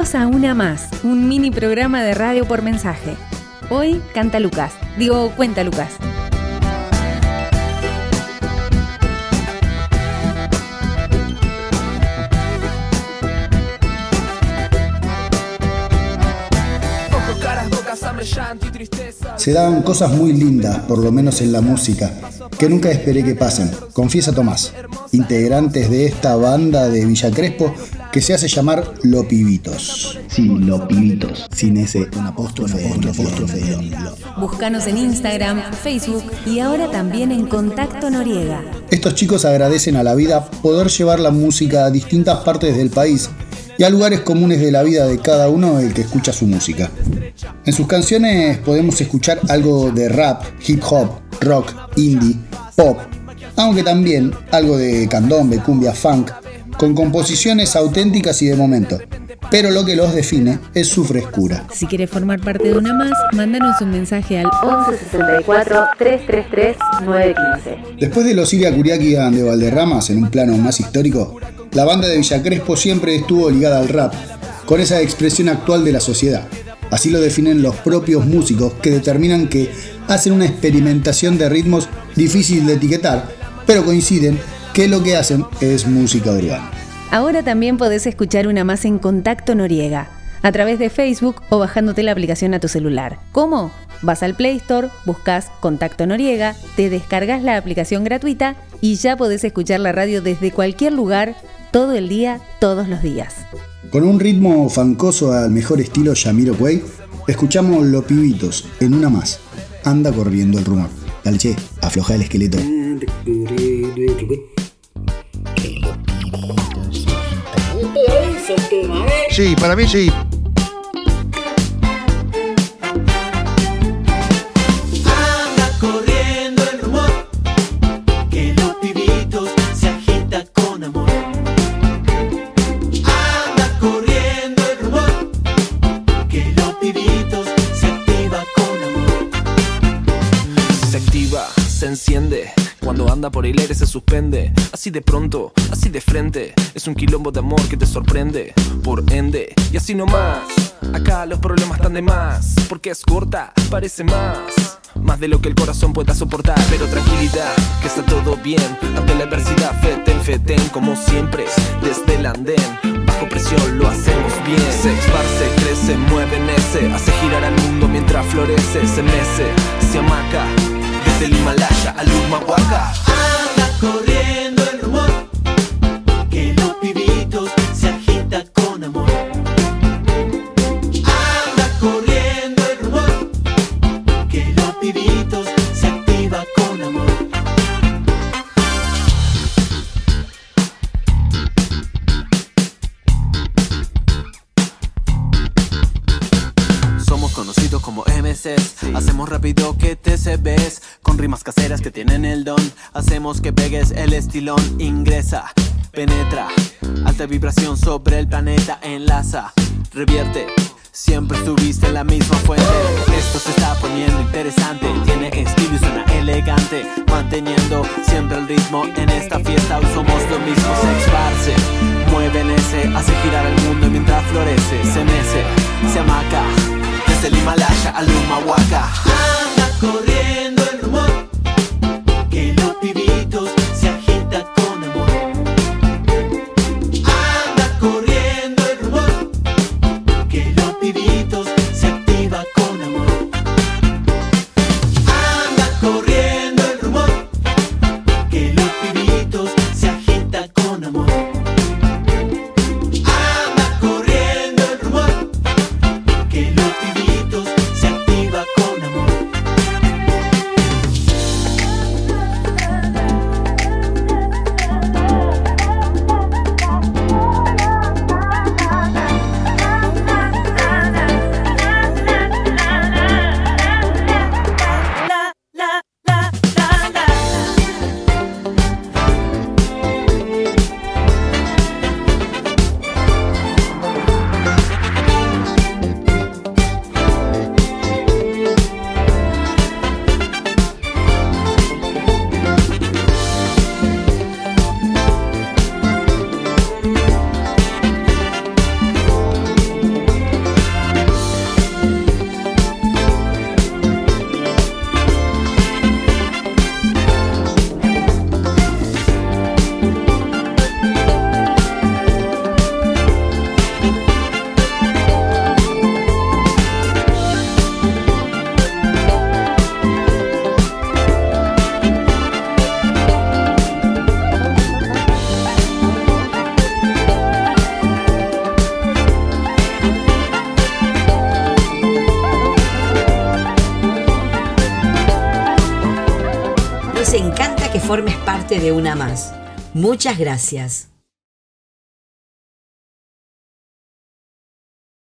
A Una Más, un mini programa de radio por mensaje. Hoy canta Lucas, digo cuenta Lucas. Se daban cosas muy lindas, por lo menos en la música, que nunca esperé que pasen. Confiesa Tomás, integrantes de esta banda de Villa Crespo que se hace llamar Lo Pibitos. Sí, Lo Pibitos. Sin ese, un apóstrofe, un apóstrofe. Búscanos en Instagram, Facebook y ahora también en Contacto Noriega. Estos chicos agradecen a la vida poder llevar la música a distintas partes del país y a lugares comunes de la vida de cada uno el que escucha su música. En sus canciones podemos escuchar algo de rap, hip hop, rock, indie, pop, aunque también algo de candombe, cumbia, funk, con composiciones auténticas y de momento. Pero lo que los define es su frescura. Si quieres formar parte de una más, mándanos un mensaje al 1164 333 915. Después de los Iria Curiaki de Valderramas, en un plano más histórico, la banda de Villa Crespo siempre estuvo ligada al rap, con esa expresión actual de la sociedad. Así lo definen los propios músicos que determinan que hacen una experimentación de ritmos difícil de etiquetar, pero coinciden que lo que hacen es música urbana. Ahora también podés escuchar una más en Contacto Noriega, a través de Facebook o bajándote la aplicación a tu celular. ¿Cómo? Vas al Play Store, buscas Contacto Noriega, te descargas la aplicación gratuita y ya podés escuchar la radio desde cualquier lugar, todo el día, todos los días. Con un ritmo fancoso al mejor estilo Yamiro Cuey, escuchamos Los Pibitos en una más. Anda corriendo el rumor. Dale, che, afloja el esqueleto. Sí, para mí sí. Anda corriendo el rumor que los pibitos se agita con amor. Anda corriendo el rumor que los pibitos se activa con amor. Se activa, se enciende. Cuando anda por el aire se suspende. Así de pronto, así de frente. Es un quilombo de amor que te sorprende. Por ende, y así nomás. Acá los problemas están de más. Porque es corta, parece más. Más de lo que el corazón pueda soportar. Pero tranquilidad, que está todo bien. Ante la adversidad, feten, feten. Como siempre, desde el andén. Bajo presión lo hacemos bien. Se esparce, crece, mueve, ese. Hace girar al mundo mientras florece. Se mece, se amaca. Desde el Himalaya. Anda corriendo el rumor que los pibitos se agita con amor. Anda corriendo el rumor que los pibitos Como MCs Hacemos rápido que te se ves Con rimas caseras que tienen el don. Hacemos que pegues el estilón. Ingresa, penetra. Alta vibración sobre el planeta Enlaza, revierte. Siempre estuviste en la misma fuente. Esto se está poniendo interesante. Tiene estilo y suena elegante. Manteniendo siempre el ritmo En esta fiesta. Hoy somos lo mismo. Se esparce, mueven ese. Hace girar el mundo mientras florece. Se mece, se amaca desde el Himalaya al Humahuaca. Anda corriendo Encanta que formes parte de una más. Muchas gracias.